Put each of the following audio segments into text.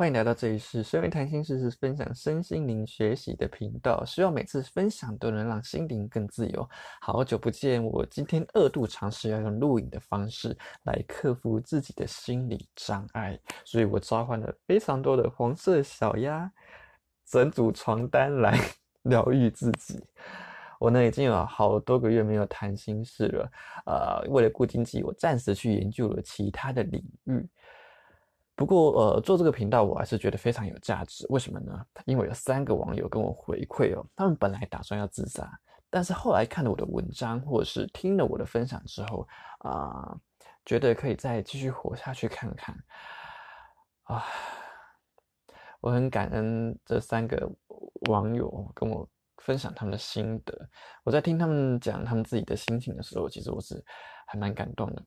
欢迎来到这里是身为谈心事，是分享身心灵学习的频道。希望每次分享都能让心灵更自由。好久不见，我今天二度尝试要用录影的方式来克服自己的心理障碍，所以我召唤了非常多的黄色小鸭，整组床单来 疗愈自己。我呢已经有好多个月没有谈心事了，呃，为了顾经济，我暂时去研究了其他的领域。不过，呃，做这个频道我还是觉得非常有价值。为什么呢？因为有三个网友跟我回馈哦，他们本来打算要自杀，但是后来看了我的文章，或者是听了我的分享之后，啊，觉得可以再继续活下去看看。啊，我很感恩这三个网友跟我分享他们的心得。我在听他们讲他们自己的心情的时候，其实我是还蛮感动的，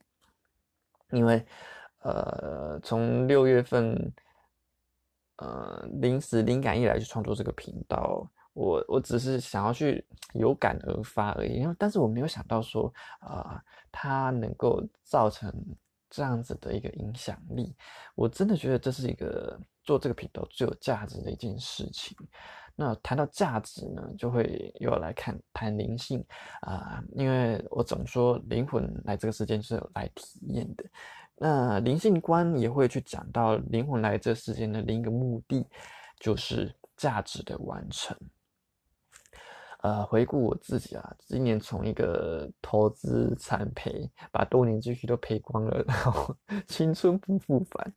因为。呃，从六月份，呃，临时灵感一来就创作这个频道，我我只是想要去有感而发而已，因为但是我没有想到说，啊，它能够造成这样子的一个影响力，我真的觉得这是一个做这个频道最有价值的一件事情。那谈到价值呢，就会又要来看谈灵性啊，因为我总说灵魂来这个世界是有来体验的。那灵性观也会去讲到灵魂来这世间的另一个目的，就是价值的完成。呃，回顾我自己啊，今年从一个投资惨赔，把多年积蓄都赔光了，然后 青春不复返，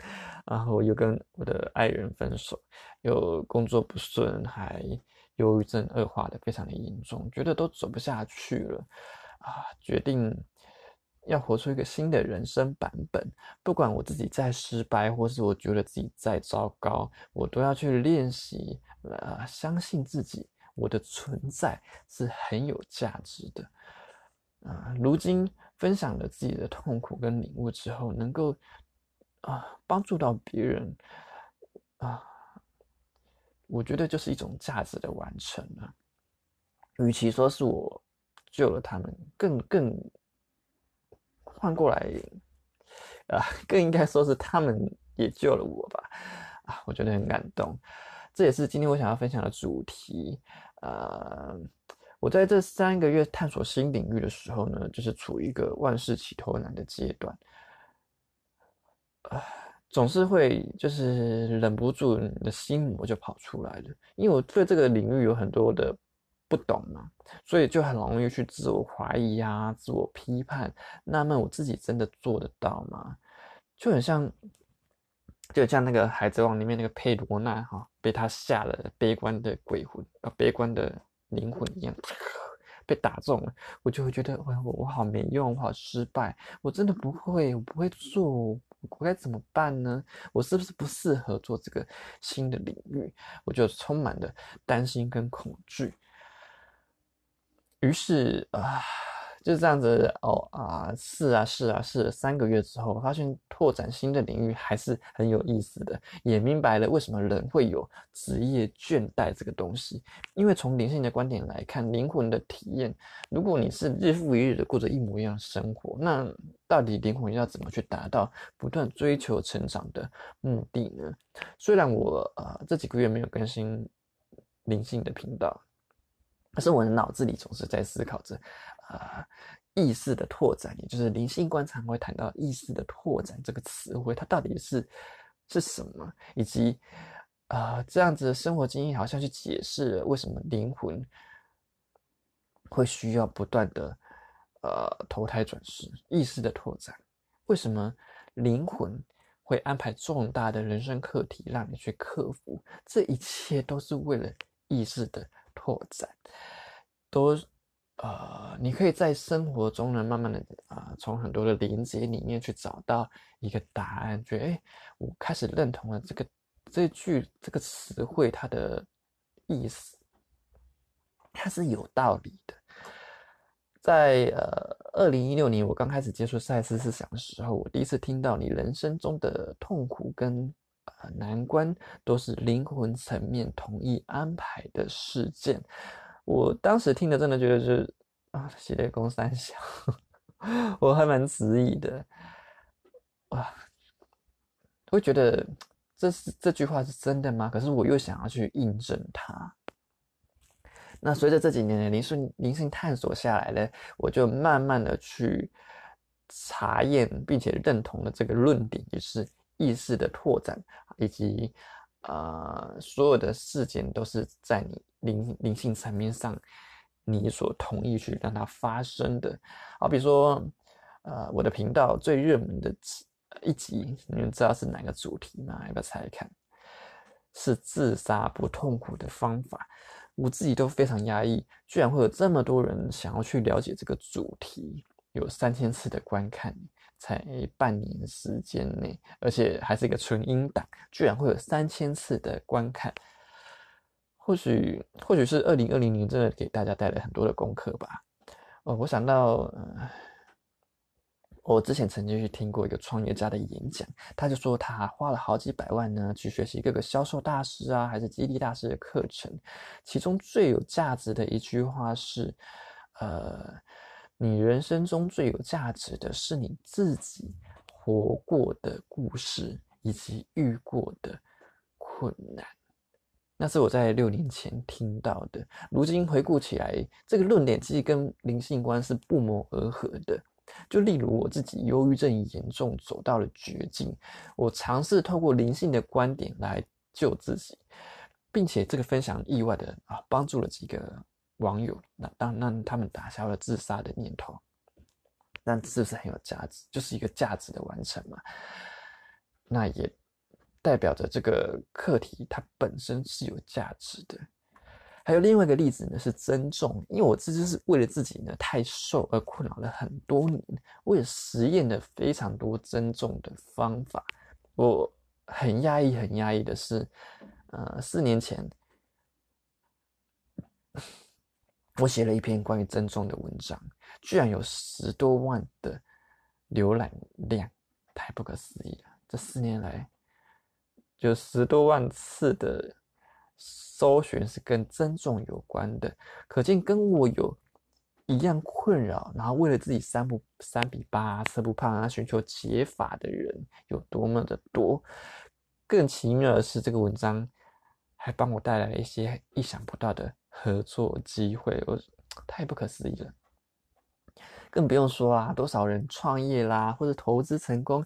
然后又跟我的爱人分手，又工作不顺，还忧郁症恶化的非常的严重，觉得都走不下去了啊，决定。要活出一个新的人生版本，不管我自己再失败，或是我觉得自己再糟糕，我都要去练习，呃，相信自己，我的存在是很有价值的。啊，如今分享了自己的痛苦跟领悟之后，能够啊帮助到别人，啊，我觉得就是一种价值的完成了。与其说是我救了他们，更更。换过来，啊，更应该说是他们也救了我吧，啊，我觉得很感动。这也是今天我想要分享的主题。呃，我在这三个月探索新领域的时候呢，就是处于一个万事起头难的阶段，啊，总是会就是忍不住你的心魔就跑出来了，因为我对这个领域有很多的。不懂嘛，所以就很容易去自我怀疑呀，自我批判。那么我自己真的做得到吗？就很像，就像那个《海贼王》里面那个佩罗娜哈，被他吓了悲观的鬼魂啊，悲观的灵魂一样，被打中了。我就会觉得，我我好没用，我好失败，我真的不会，我不会做，我该怎么办呢？我是不是不适合做这个新的领域？我就充满了担心跟恐惧。于是啊，就这样子哦啊，是啊是啊是。三个月之后，发现拓展新的领域还是很有意思的，也明白了为什么人会有职业倦怠这个东西。因为从灵性的观点来看，灵魂的体验，如果你是日复一日的过着一模一样的生活，那到底灵魂要怎么去达到不断追求成长的目的呢？虽然我啊这几个月没有更新灵性的频道。可是我的脑子里总是在思考着，啊，意识的拓展，也就是灵性观常会谈到意识的拓展这个词汇，它到底是是什么？以及啊，这样子的生活经验好像去解释了为什么灵魂会需要不断的呃投胎转世，意识的拓展，为什么灵魂会安排重大的人生课题让你去克服？这一切都是为了意识的。拓展，都呃，你可以在生活中呢，慢慢的啊，从很多的连接里面去找到一个答案，觉得哎，我开始认同了这个这句这个词汇它的意思，它是有道理的。在呃，二零一六年我刚开始接触赛斯思想的时候，我第一次听到你人生中的痛苦跟。啊，难关都是灵魂层面同意安排的事件。我当时听的，真的觉得是啊，系列公三小，我还蛮迟疑的。哇，会觉得这是这句话是真的吗？可是我又想要去印证它。那随着这几年的灵性灵性探索下来呢，我就慢慢的去查验，并且认同了这个论点，就是意识的拓展，以及呃所有的事件都是在你灵灵性层面上你所同意去让它发生的。好，比如说呃我的频道最热门的一集，你们知道是哪个主题吗？要不要猜一看？是自杀不痛苦的方法。我自己都非常压抑，居然会有这么多人想要去了解这个主题，有三千次的观看，才半年时间内，而且还是一个纯音档，居然会有三千次的观看。或许，或许是二零二零年真的给大家带来很多的功课吧。哦，我想到。我之前曾经去听过一个创业家的演讲，他就说他花了好几百万呢，去学习各个销售大师啊，还是激励大师的课程。其中最有价值的一句话是：呃，你人生中最有价值的是你自己活过的故事以及遇过的困难。那是我在六年前听到的，如今回顾起来，这个论点其实跟灵性观是不谋而合的。就例如我自己忧郁症严重，走到了绝境，我尝试透过灵性的观点来救自己，并且这个分享意外的啊帮助了几个网友，那当让他们打消了自杀的念头，那是不是很有价值？就是一个价值的完成嘛？那也代表着这个课题它本身是有价值的。还有另外一个例子呢，是增重。因为我这就是为了自己呢太瘦而困扰了很多年，我也实验了非常多增重的方法。我很压抑，很压抑的是，呃，四年前我写了一篇关于增重的文章，居然有十多万的浏览量，太不可思议了！这四年来，有十多万次的。搜寻是跟增重有关的，可见跟我有一样困扰，然后为了自己三不三比八吃不胖啊，寻求解法的人有多么的多。更奇妙的是，这个文章还帮我带来了一些意想不到的合作机会，我太不可思议了。更不用说啊，多少人创业啦，或者投资成功，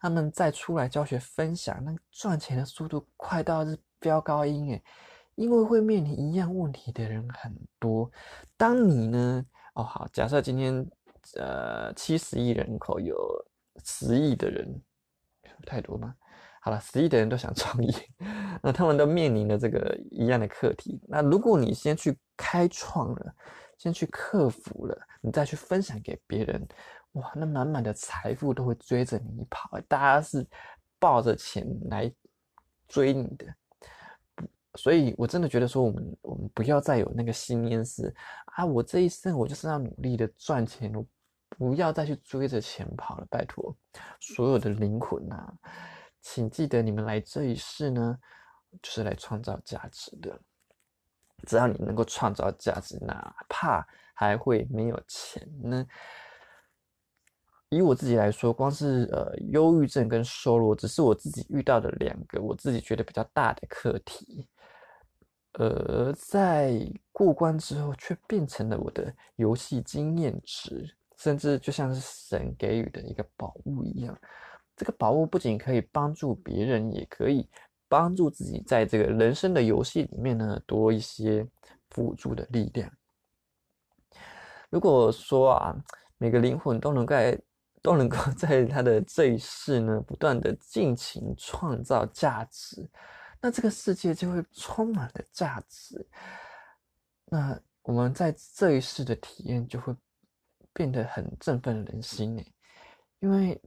他们再出来教学分享，那赚钱的速度快到是飙高音诶。因为会面临一样问题的人很多，当你呢？哦，好，假设今天呃七十亿人口有十亿的人，太多吗？好了，十亿的人都想创业，那他们都面临了这个一样的课题。那如果你先去开创了，先去克服了，你再去分享给别人，哇，那满满的财富都会追着你跑，大家是抱着钱来追你的。所以，我真的觉得说，我们我们不要再有那个信念是啊，我这一生我就是要努力的赚钱，我不要再去追着钱跑了。拜托，所有的灵魂呐，请记得你们来这一世呢，就是来创造价值的。只要你能够创造价值，哪怕还会没有钱呢。以我自己来说，光是呃忧郁症跟收入，只是我自己遇到的两个我自己觉得比较大的课题。而在过关之后，却变成了我的游戏经验值，甚至就像是神给予的一个宝物一样。这个宝物不仅可以帮助别人，也可以帮助自己，在这个人生的游戏里面呢，多一些辅助的力量。如果说啊，每个灵魂都能在都能够在他的这一世呢，不断的尽情创造价值。那这个世界就会充满了价值，那我们在这一世的体验就会变得很振奋人心呢，因为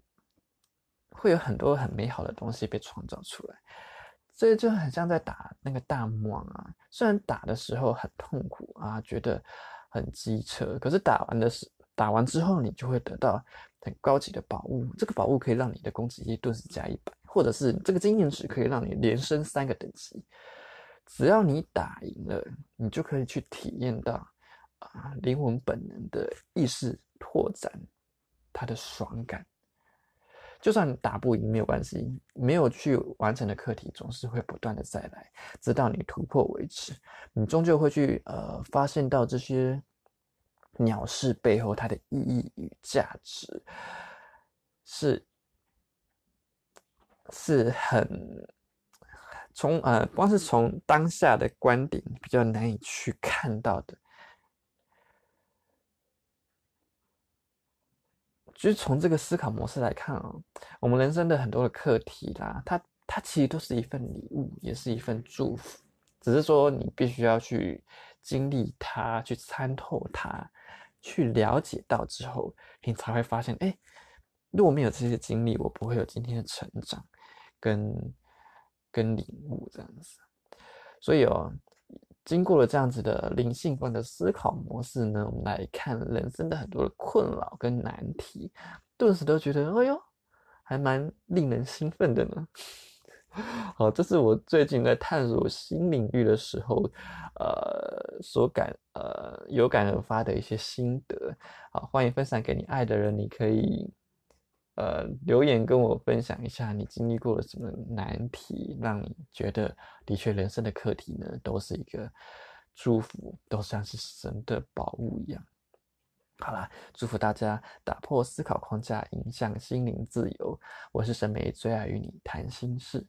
会有很多很美好的东西被创造出来，所以就很像在打那个大魔王啊，虽然打的时候很痛苦啊，觉得很机车，可是打完的是打完之后，你就会得到很高级的宝物，这个宝物可以让你的攻击力顿时加一百。或者是这个经验值可以让你连升三个等级，只要你打赢了，你就可以去体验到啊灵魂本能的意识拓展，它的爽感。就算打不赢没有关系，没有去完成的课题总是会不断的再来，直到你突破为止。你终究会去呃发现到这些鸟事背后它的意义与价值，是是很从呃光是从当下的观点比较难以去看到的。就是从这个思考模式来看啊，我们人生的很多的课题啦，它它其实都是一份礼物，也是一份祝福，只是说你必须要去经历它，去参透它，去了解到之后，你才会发现，哎，如果没有这些经历，我不会有今天的成长，跟跟领悟这样子。所以哦。经过了这样子的灵性观的思考模式呢，我们来看人生的很多的困扰跟难题，顿时都觉得，哎呦，还蛮令人兴奋的呢。好，这是我最近在探索新领域的时候，呃，所感呃有感而发的一些心得。好，欢迎分享给你爱的人，你可以。呃，留言跟我分享一下，你经历过了什么难题，让你觉得的确人生的课题呢，都是一个祝福，都像是神的宝物一样。好啦，祝福大家打破思考框架，影响心灵自由。我是沈美，最爱与你谈心事。